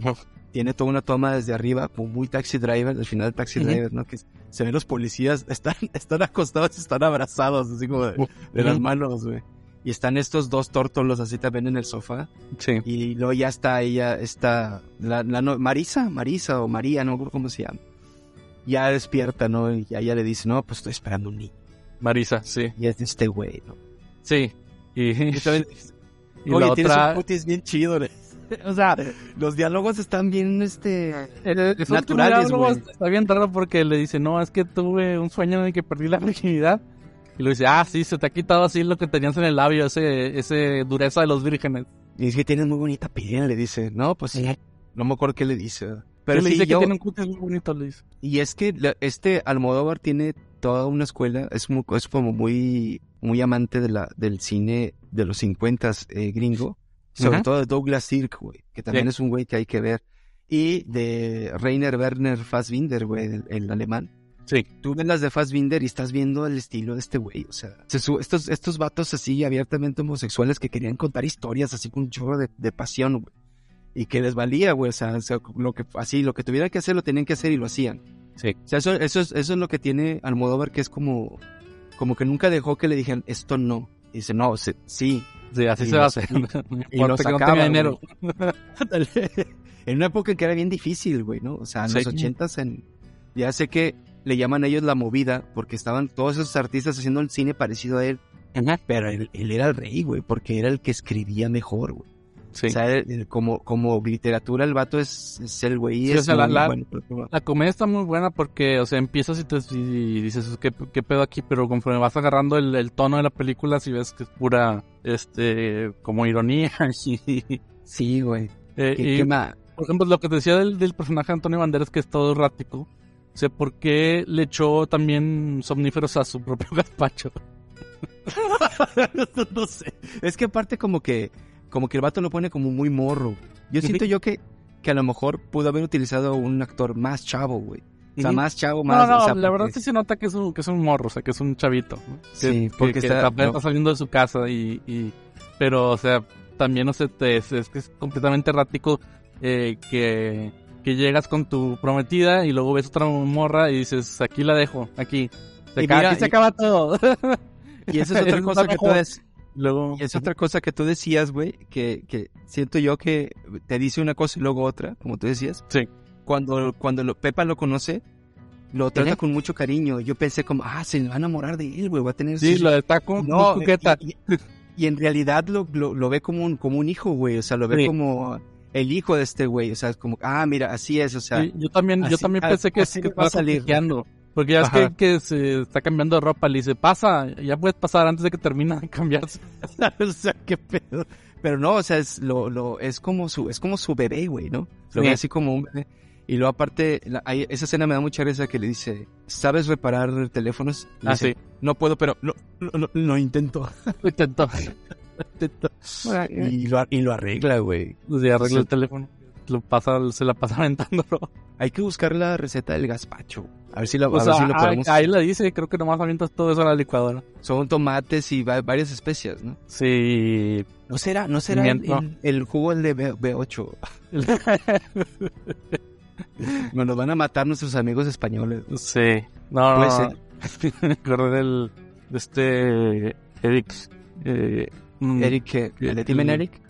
tiene toda una toma desde arriba, como muy taxi driver, al final taxi driver, ¿no? Que se ven los policías, (laughs) están, están acostados y están abrazados, así como de, de las manos, güey. Y están estos dos tórtolos así también en el sofá. Sí. Y luego ya está ella, está, la, la no- Marisa, Marisa o María, no me acuerdo cómo se llama. Ya despierta, ¿no? Y ya ella le dice, no, pues estoy esperando un niño. Marisa, sí. Y es de este güey, ¿no? Sí. Y, Y también- (laughs) y Oye, la tienes otra... un cutis bien chido, ¿no? (laughs) O sea, los diálogos están bien, este... Eh, esos naturales, güey. Está bien raro porque le dice, no, es que tuve un sueño en el que perdí la virginidad. Y le dice, ah, sí, se te ha quitado así lo que tenías en el labio, ese, ese dureza de los vírgenes. Y es que tienes muy bonita piel, le dice. No, pues sí. No me acuerdo qué le dice. Pero le sí, dice yo- que tiene un cutis muy bonito, le dice. Y es que la- este Almodóvar tiene toda una escuela, es, muy, es como muy, muy amante de la, del cine de los 50 eh, gringo, sobre Ujú. todo de Douglas Sirk, güey, que también Sí. es un güey que hay que ver, y de Rainer Werner Fassbinder, güey, el, el alemán. Sí. Tú ves las de Fassbinder y estás viendo el estilo de este güey, o sea, se estos, estos vatos así abiertamente homosexuales que querían contar historias así con un chorro de, de pasión, güey. Y que les valía, güey, o sea, o sea, lo que, así, lo que tuvieran que hacer lo tenían que hacer y lo hacían. Sí. O sea, eso, eso, es, eso es lo que tiene Almodóvar, que es como, como que nunca dejó que le dijeran, esto no. Y dice, no, sí. Sí, así Y se va a hacer. No y lo importa que no sacaba, tenga dinero. (laughs) en una época que era bien difícil, güey, ¿no? O sea, en Sí. los ochentas, en, ya sé que le llaman a ellos la movida, porque estaban todos esos artistas haciendo el cine parecido a él, pero él, él era el rey, güey, porque era el que escribía mejor, güey. Sí. O sea, como, como literatura el vato es, es el güey. Sí, es o sea, la- bueno, La comedia está muy buena porque, o sea, empiezas y, te, y dices, ¿qué, ¿qué pedo aquí? Pero conforme vas agarrando el, el tono de la película, si ves que es pura, este, como ironía. (laughs) Y, Sí, güey. eh, ¿Qué, y, qué ma- por ejemplo, lo que te decía del, del personaje de Antonio Banderas, que es todo errático. O sea, ¿por qué le echó también somníferos a su propio (laughs) gazpacho? (laughs) no sé. Es que aparte como que, como que el vato lo pone como muy morro. Yo siento yo que, que a lo mejor pudo haber utilizado un actor más chavo, güey. O sea, más chavo, No, más... no, o sea, la verdad sí se nota que es un, que es un morro, o sea, que es un chavito. ¿no? Que, Sí, que- porque que está- no. está saliendo de su casa y, y- pero, o sea, también, o sea, te- es, es que es completamente errático eh, que, que llegas con tu prometida y luego ves otra morra y dices, aquí la dejo, aquí. Se Y acaba, mira, aquí se y- acaba todo. (laughs) Y esa es otra cosa que tú. Luego, y es otra cosa que tú decías, güey, que, que siento yo que te dice una cosa y luego otra, como tú decías. Sí. Cuando, cuando lo- Pepa lo conoce, lo trata con mucho cariño. Yo pensé como, ah, se va a enamorar de él, güey, va a tener... sí, sus- lo está como No, coqueta. y, y- y en realidad lo, lo, lo ve como un, como un hijo, güey. O sea, lo ve Sí. como el hijo de este güey. O sea, es como, ah, mira, así es. O sea, Sí, yo también, yo así- también a- pensé que, así que va a salir. coqueteando. Porque ya es que, que se está cambiando de ropa, le dice, pasa, ya puedes pasar antes de que termine de cambiarse. (laughs) o sea, qué pedo. Pero no, o sea, es lo, lo, es como su, es como su bebé, güey, ¿no? Lo Sí. ve así como un bebé. Y luego aparte, la- esa escena me da mucha risa que le dice, ¿sabes reparar teléfonos? Le Ah, dice, sí. No puedo, pero lo, lo, lo- intento. Lo intentó. Intento. (laughs) y, lo, y lo arregla, güey. Se arregla Sí. el teléfono. (laughs) Lo pasa, se la pasa (laughs) aventándolo. Hay que buscar la receta del gazpacho. A ver si, la, a ver sea, si lo ahí, podemos... ahí la dice, creo que nomás avientas todo eso a la licuadora. Son tomates y va- varias especias, ¿no? Sí. No será, no será el, el- el jugo el de B, 8 Nos lo van a matar nuestros amigos españoles. sí. No, Puede no, ser. (laughs) Me acordé del, de este Eric. Eh, Eric, ¿qué? ¿el de Team Eric?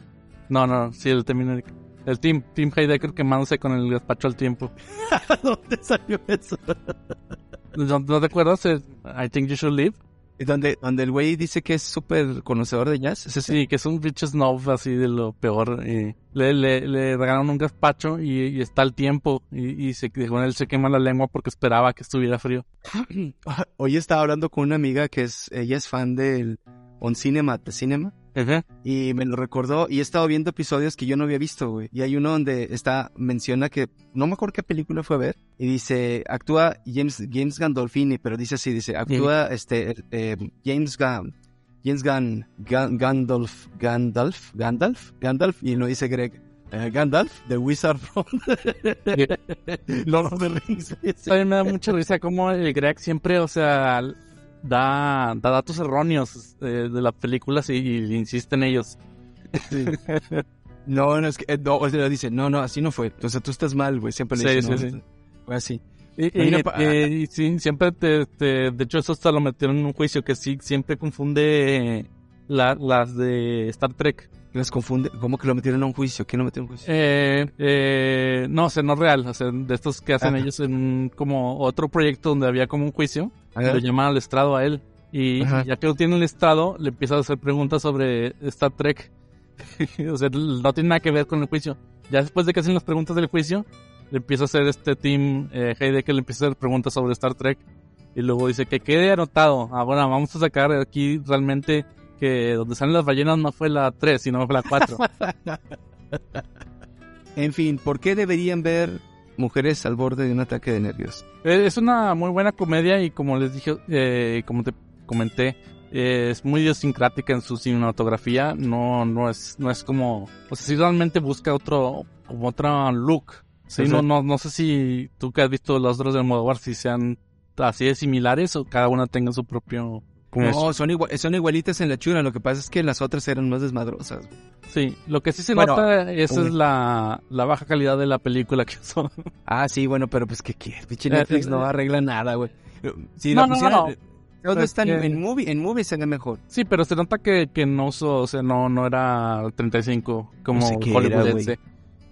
No, no, sí, el Team Eric. El Team, Team Heidecker quemándose con el gazpacho al tiempo. (laughs) ¿Dónde salió eso? ¿No, no te acuerdas? El I think you should leave. Donde, donde el güey dice que es súper conocedor de jazz. ¿Es ese? Sí, que es un bitch snob así de lo peor. y le, le, le regalaron un gazpacho y, y está al tiempo. Y, y se, con él se quema la lengua porque esperaba que estuviera frío. (clears throat) Hoy estaba hablando con una amiga que es, ella es fan del On Cinema, de Cinema. Ajá. Y me lo recordó y he estado viendo episodios que yo no había visto, güey. Y hay uno donde está, menciona que, no me acuerdo qué película fue a ver. Y dice, actúa James, James Gandolfini, pero dice así, dice, actúa este, eh, James Gunn. James Gunn, Gun- Gandalf, Gandalf, Gandalf, Gandalf, y no dice Greg. eh, Gandalf, The Wizard from Lord of the Rings. A mí me da mucha risa como el Greg siempre, o sea, da, da datos erróneos eh, de las películas y, y insiste en ellos. No, no, es que, eh, no, o sea, dice, no, no, así no fue. O sea, tú estás mal, güey, siempre le Sí, dice, sí, no, sí. fue así. Y, eh, y sí, siempre te, te- de hecho eso hasta lo metieron en un juicio que sí, siempre confunde la- las de Star Trek. Las confunde, ¿cómo que lo metieron a un juicio? ¿Quién lo metió a un juicio? Eh, eh, no, o sea, no real, o sea, de estos que hacen Ajá. ellos en un- como otro proyecto donde había como un juicio, Ajá. lo llaman al estrado a él. Y Ajá. ya que lo tiene el estrado, le empieza a hacer preguntas sobre Star Trek. (laughs) o sea, no tiene nada que ver con el juicio. Ya después de que hacen las preguntas del juicio, le empieza a hacer este team, eh, Heidegger le empieza a hacer preguntas sobre Star Trek. Y luego dice que quede anotado. Ah, bueno, vamos a sacar aquí realmente que donde salen las ballenas no fue la 3, sino fue la 4. (laughs) En fin, ¿por qué deberían ver mujeres al borde de un ataque de nervios? Eh, Es una muy buena comedia y como les dije, eh, como te comenté, eh, es muy idiosincrática en su cinematografía. No, no es, no es como, o sea, si realmente busca otro, como otro look. Sí, no, no, no sé si tú que has visto los otros del Almodóvar si sean así de similares o cada una tenga su propio. Como No, son, igual, son igualitas en la chura, lo que pasa es que las otras eran más desmadrosas. güey. Sí, lo que sí se Bueno, nota, esa es la, la baja calidad de la película que son. Ah, sí, bueno, pero pues que quieres, pinche Eh, Netflix eh, no eh. arregla nada, güey. Si No, la no, pusieran- no, no. Todo Pero está es en, que- en movie, en movie se ve mejor. Sí, pero se nota que, que no o sea, no, no era 35 como No sé qué era, hollywoodense.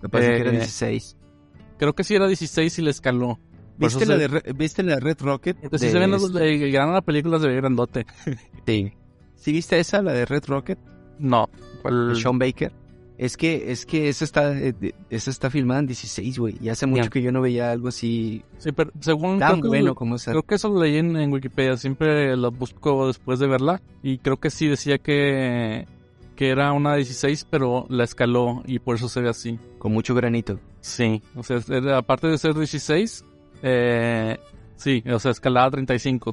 Me parece que era Eh, 16. Creo que sí era 16 y le escaló. ¿Viste la, de, ¿Viste la de Red Rocket? Entonces, si De se ven los este- de gran la película se ve grandote. (laughs) Sí. ¿Sí viste esa, la de Red Rocket? No. De ¿cuál? Sean Baker. Es que, es que esa está, eh, de- esa está filmada en 16, güey. Y hace mucho Ya. que yo no veía algo así Sí, pero según tan creo que, bueno como esa. creo que eso lo leí en, en Wikipedia. Siempre lo busco después de verla. Y creo que sí decía que, que era una 16, pero la escaló y por eso se ve así. Con mucho granito. Sí, o sea, era- aparte de ser 16, eh, sí, o sea, escalada 35.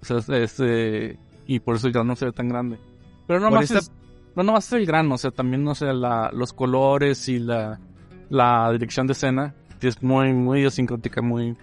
O sea, es, es, eh, y por eso ya no se ve tan grande. Pero no más esta- es, no nomás es el grano, o sea, también, no sé, la, los colores y la, la dirección de escena es muy, muy idiosincrática, muy...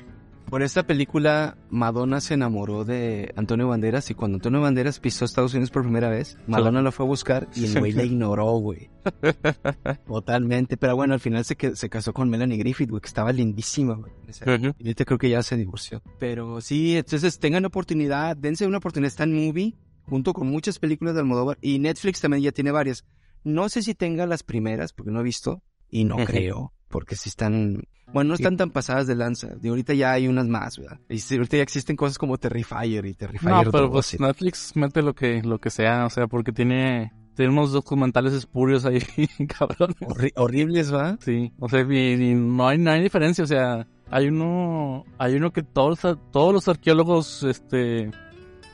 Por esta película, Madonna se enamoró de Antonio Banderas y cuando Antonio Banderas pisó Estados Unidos por primera vez, Madonna lo fue a buscar y el güey la (laughs) ignoró, güey. (laughs) Totalmente. Pero bueno, al final se, que- se casó con Melanie Griffith, güey, que estaba lindísima, güey. O sea, Y ahorita creo que ya se divorció. Pero sí, entonces tengan oportunidad, dense una oportunidad. Está en Movie, junto con muchas películas de Almodóvar. Y Netflix también ya tiene varias. No sé si tenga las primeras, porque no he visto. Y no creo, porque si están... Bueno, no están tan pasadas de lanza. De ahorita ya hay unas más, ¿verdad? Y sí, ahorita ya existen cosas como Terrifier y Terrifier No, pero 2 pues Netflix mete lo que, lo que sea, o sea, porque tiene, tiene unos documentales espurios ahí, (laughs) cabrón. horri- horribles, ¿va? Sí, o sea, y, y no hay, no hay diferencia, o sea, hay uno, hay uno que todos, todos los arqueólogos, este,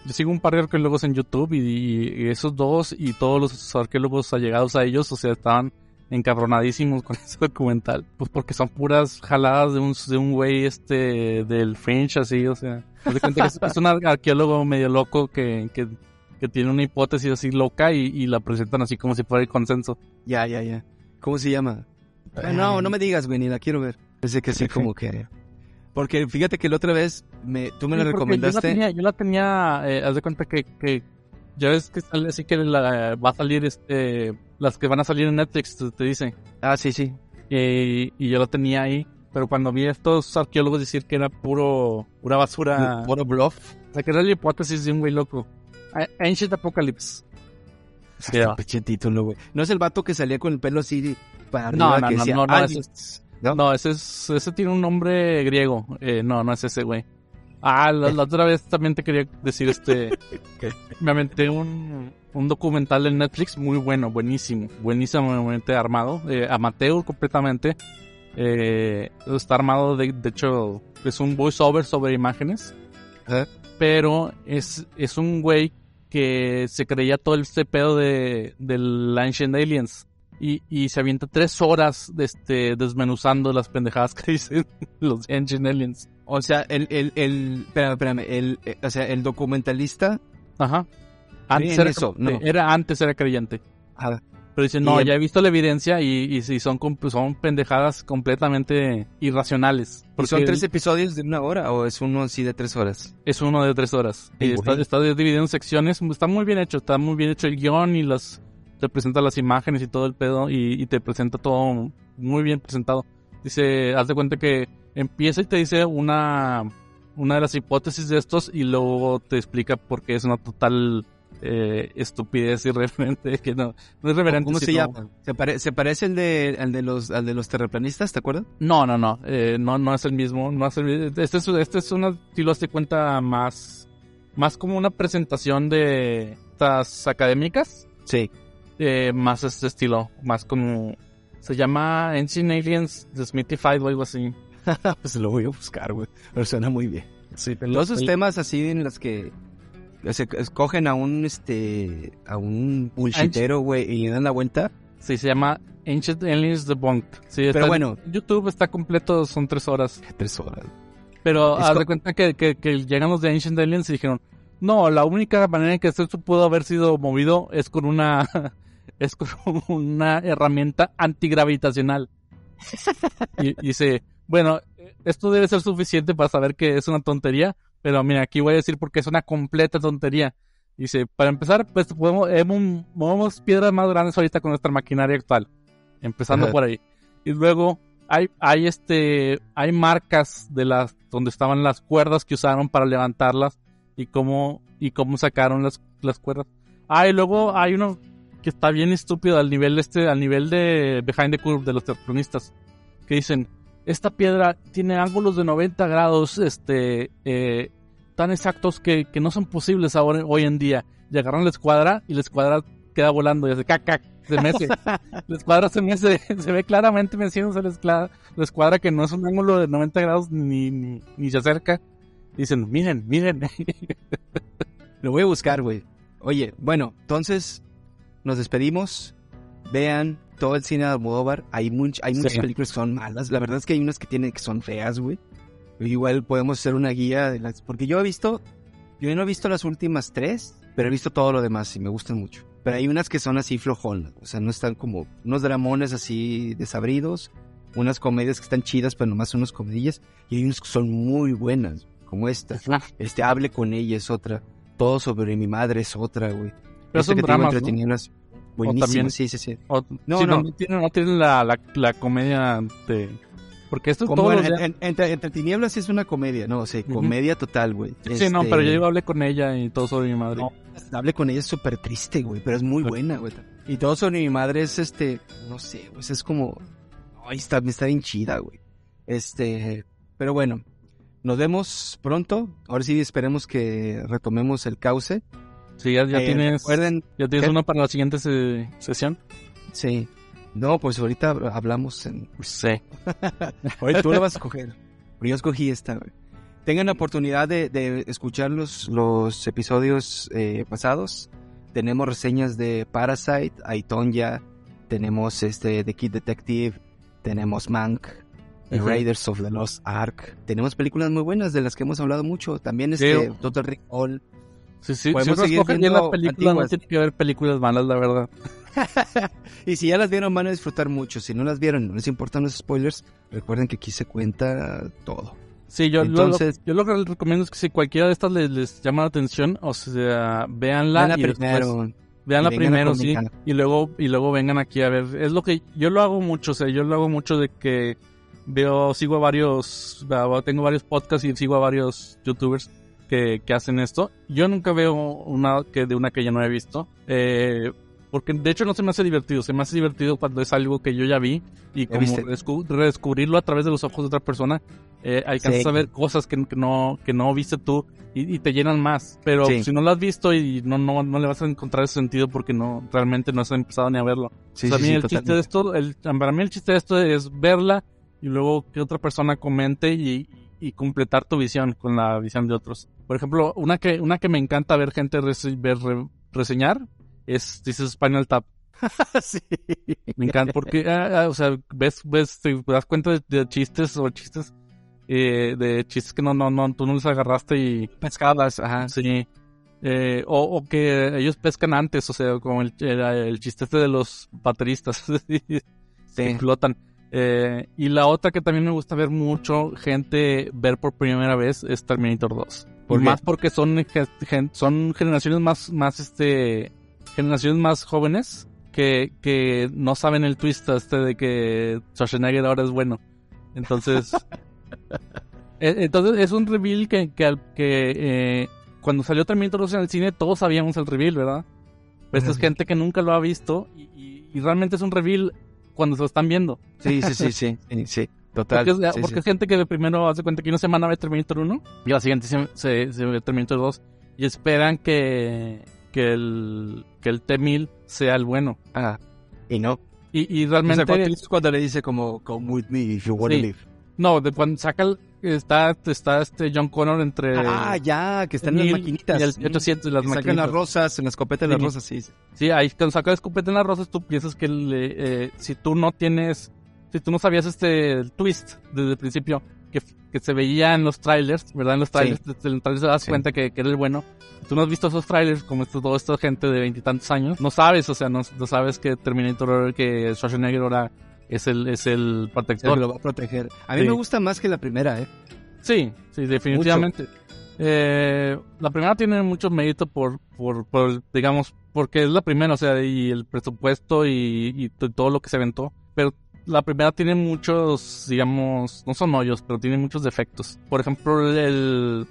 yo sigo un par de arqueólogos en YouTube y, y esos dos y todos los arqueólogos allegados a ellos, o sea, estaban encabronadísimos con (laughs) ese documental. Pues porque son puras jaladas de un, de un güey este del French así, o sea. haz de cuenta que es, es un ar- arqueólogo medio loco que, que, que tiene una hipótesis así loca y, y la presentan así como si fuera el consenso. Ya, ya, ya. ¿Cómo se llama? Ah, no, no me digas, güey, ni la quiero ver. Pensé que sí, como que... Porque fíjate que la otra vez me, tú me la Sí, porque recomendaste. Yo la tenía, yo la tenía eh, haz de cuenta que, que ya ves que sale así que la, va a salir este, las que van a salir en Netflix, te, te dice. Ah, sí, sí. Y, y yo la tenía ahí. Pero cuando vi a estos arqueólogos decir que era puro, pura basura, Puro bluff. o sea, que era la hipótesis de un güey loco. Ancient Apocalypse. Sí, Ah, pinche título, güey. No es el vato que salía con el pelo así para arriba no, que no, decía, no, no, "Alguien". ese, es- ¿No? no, ese, es, ese tiene un nombre griego. Eh, no, no es ese, güey. Ah, la, la otra vez también te quería decir este... (laughs) Me aventé un, un documental en Netflix muy bueno, buenísimo, buenísimamente armado, eh, amateur completamente. Eh, está armado, de, de hecho, es un voiceover sobre imágenes, pero es, es un güey que se creía todo este pedo de, del Ancient Aliens. Y, y se avienta tres horas de este, desmenuzando las pendejadas (laughs) que dicen los Ancient Aliens. O sea, el, el, el, espérame, espérame, el, eh, o sea, el documentalista, Ajá. Antes era, eso, no. era antes era creyente. ah, Pero dice, no, Y ya he visto la evidencia y, y sí, son, son pendejadas completamente irracionales. ¿y son tres episodios de una hora o es uno así de tres horas? es uno de tres horas. Y está, está dividido en secciones. Está muy bien hecho. Está muy bien hecho el guion y las te presenta las imágenes y todo el pedo y, y te presenta todo muy bien presentado. Dice, haz de cuenta que empieza y te dice una, una de las hipótesis de estos y luego te explica por qué es una total eh, estupidez irreverente. (laughs) Que no, no es reverente. ¿Cómo se sino- llama? ¿Se, pare- se parece al de, al de los, al de los terraplanistas, ¿te acuerdas? No, no, no, eh, no, no es el mismo, no es el- este es, este es una, si lo hace cuenta más, más como una presentación de estas académicas, Sí. eh, más este estilo, más como, se llama Ancient Aliens Desmythified o algo así. (laughs) pues lo voy a buscar, güey. Pero suena muy bien. Sí, Todos esos temas así en los que se escogen a un, este, a un bullshitero, güey, y dan la vuelta. Sí, se llama Ancient Aliens Debunked. Sí, está Pero en bueno. YouTube está completo, son tres horas. Tres horas. Pero haz de cuenta que, que, que llegan los de Ancient Aliens y dijeron, no, la única manera en que esto pudo haber sido movido es con una, (laughs) es con una herramienta antigravitacional. (laughs) y, y dice, bueno, esto debe ser suficiente para saber que es una tontería, pero mira, aquí voy a decir porque es una completa tontería. Dice, para empezar, pues podemos, hemos- movemos piedras más grandes ahorita con nuestra maquinaria actual. Empezando Ajá. por ahí. Y luego hay, hay este, hay marcas de las, donde estaban las cuerdas que usaron para levantarlas y cómo, y cómo sacaron las, las cuerdas. Ah, y luego hay uno que está bien estúpido al nivel este, al nivel de Behind the Curve de los terraplanistas. Que dicen, esta piedra tiene ángulos de 90 grados, este, eh, tan exactos que, que no son posibles ahora, hoy en día. Y agarran la escuadra y la escuadra queda volando y hace cac, cac, se mece. (laughs) la escuadra se mece, (laughs) se ve claramente meciéndose la escuadra, la escuadra que no es un ángulo de 90 grados ni, ni, ni se acerca. Dicen, miren, miren. (laughs) Lo voy a buscar, güey. Oye, bueno, entonces nos despedimos. Vean todo el cine de Almodóvar. Hay, much- hay muchas Sí. películas que son malas. La verdad es que hay unas que tienen que son feas, güey. Igual podemos hacer una guía de las... Porque yo he visto... Yo no he visto las últimas tres, pero he visto todo lo demás y me gustan mucho. Pero hay unas que son así flojonas. O sea, no están como unos dramones así desabridos. Unas comedias que están chidas, pero nomás son unas comedillas. Y hay unas que son muy buenas, como esta. Este, hable con ella es otra. Todo sobre mi madre es otra, güey. Pero Esta son que dramas, ¿no? Buenísimo, también- sí, sí, sí. O- No, sí, no. no tienen, no tienen la, la, la comedia de... Porque esto es Como todo... en- en- entre, entre tinieblas es una comedia, no, o sea, comedia total, güey. Sí, no, Este, pero yo hablé con ella y todo sobre mi madre. No, Hable con ella es súper triste, güey, pero es muy buena, güey. Y todo sobre mi madre es este, no sé, pues es como, ay, está, está bien chida, güey. Este, pero bueno, nos vemos pronto. Ahora sí esperemos que retomemos el cauce. Sí, ya, ya Eh, tienes, Recuerden, ya tienes ¿qué? uno para la siguiente se- sesión. sí. No, pues ahorita hablamos en, Sí. (laughs) Oye, tú la vas a escoger. Pero yo escogí esta. Tengan la oportunidad de, de escuchar los, los episodios eh, pasados. Tenemos reseñas de Parasite, Aitonia, tenemos este The Kid Detective, tenemos Mank. Raiders of the Lost Ark. Tenemos películas muy buenas de las que hemos hablado mucho. También este. Total Recall. Sí, si Podemos uno seguir escoge bien la viendo película, no tiene que ver películas malas, la verdad. (laughs) Y si ya las vieron van a disfrutar mucho. Si no las vieron, no les importan los spoilers, recuerden que aquí se cuenta todo. Sí, yo, Entonces- lo, yo lo que les recomiendo es que si cualquiera de estas les, les llama la atención, o sea, véanla Veanla y después- primero. A primero, sí, y luego y luego vengan aquí a ver. Es lo que yo lo hago mucho, o sea, yo lo hago mucho de que veo, sigo a varios, tengo varios podcasts y sigo a varios youtubers que, que hacen esto. Yo nunca veo una que de una que ya no he visto, eh, porque de hecho no se me hace divertido, se me hace divertido cuando es algo que yo ya vi y como redescubrirlo a través de los ojos de otra persona. Eh, alcanzas Sí. a ver cosas que, que no que no viste tú y, y te llenan más. Pero Sí. si no lo has visto y no, no, no le vas a encontrar ese sentido porque no realmente no has empezado ni a verlo. Sí, O sea, sí, a mí sí, el chiste de esto, el, para mí el chiste de esto es verla y luego que otra persona comente y, y completar tu visión con la visión de otros. Por ejemplo, una que, una que me encanta ver gente rese- ver, re- reseñar es dices Spinal Tap. (laughs) sí. Me encanta porque, ah, ah, o sea, ves, ves, te das cuenta de, de chistes o chistes, eh, de chistes que no, no, no, tú no les agarraste y Pescadas, ajá. Sí. Eh, o, o que ellos pescan antes, o sea, como el, el, el chiste este de los bateristas. que (laughs) Sí. flotan. Eh, y la otra que también me gusta ver mucho gente ver por primera vez es Terminator 2. ¿Por más porque son, son generaciones más, más este, generaciones más jóvenes que, que no saben el twist este de que Schwarzenegger ahora es bueno. Entonces, (laughs) eh, entonces es un reveal que, que, eh, cuando salió Terminator 2 en el cine todos sabíamos el reveal, ¿verdad? Pero esta es gente que nunca lo ha visto y, y- y realmente es un reveal cuando se lo están viendo. Sí, sí, sí, sí, (laughs) sí, sí, total. Porque, es, sí, porque sí. gente que de primero hace cuenta que una semana ve Terminator 1 y la siguiente se, se, se ve Terminator 2 y esperan que, que el, que el T-1000 sea el bueno. Ah, y no. Y, y O sea, realmente... cuando, le dice como, come with me if you wanna Sí. live. no, de cuando saca el, está, está este John Connor entre... Ah, ya, que están en las maquinitas. Y el 800 y las Que sacan maquinitas. las rosas, en la escopeta de las Sí. rosas, sí. sí. Sí, ahí cuando saca la escopeta en las rosas, tú piensas que le- eh, si tú no tienes, si tú no sabías este el twist desde el principio, que, que se veía en los trailers, ¿verdad? En los trailers, desde el trailer te das Sí. cuenta que, que era el bueno. Tú no has visto esos trailers, como esto, toda esta gente de veintitantos años, no sabes, o sea, no, no sabes que Terminator, que Schwarzenegger ahora es el, es el protector. lo va a proteger. A mí Sí. me gusta más que la primera, ¿eh? Sí, sí, definitivamente. Eh, la primera tiene mucho mérito por, por, por, digamos, porque es la primera, o sea, y el presupuesto y, todo lo que se aventó. Pero la primera tiene muchos, digamos, no son hoyos, pero tiene muchos defectos. Por ejemplo, el,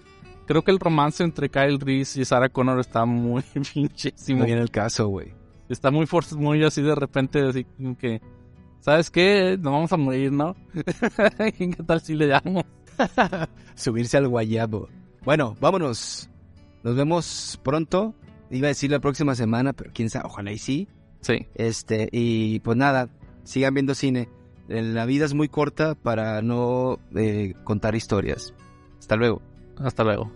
creo que el romance entre Kyle Reese y Sarah Connor está muy (laughs) pinchísimo. No viene el caso, güey. Está muy muy así de repente, así que, ¿sabes qué? Nos vamos a morir, ¿no? (laughs) ¿Qué tal si le damos? (laughs) Subirse al guayabo. Bueno, vámonos. Nos vemos pronto. Iba a decir la próxima semana, pero quién sabe, ojalá y sí. Sí. Este, y pues nada, sigan viendo cine. La vida es muy corta para no eh, contar historias. Hasta luego. Hasta luego.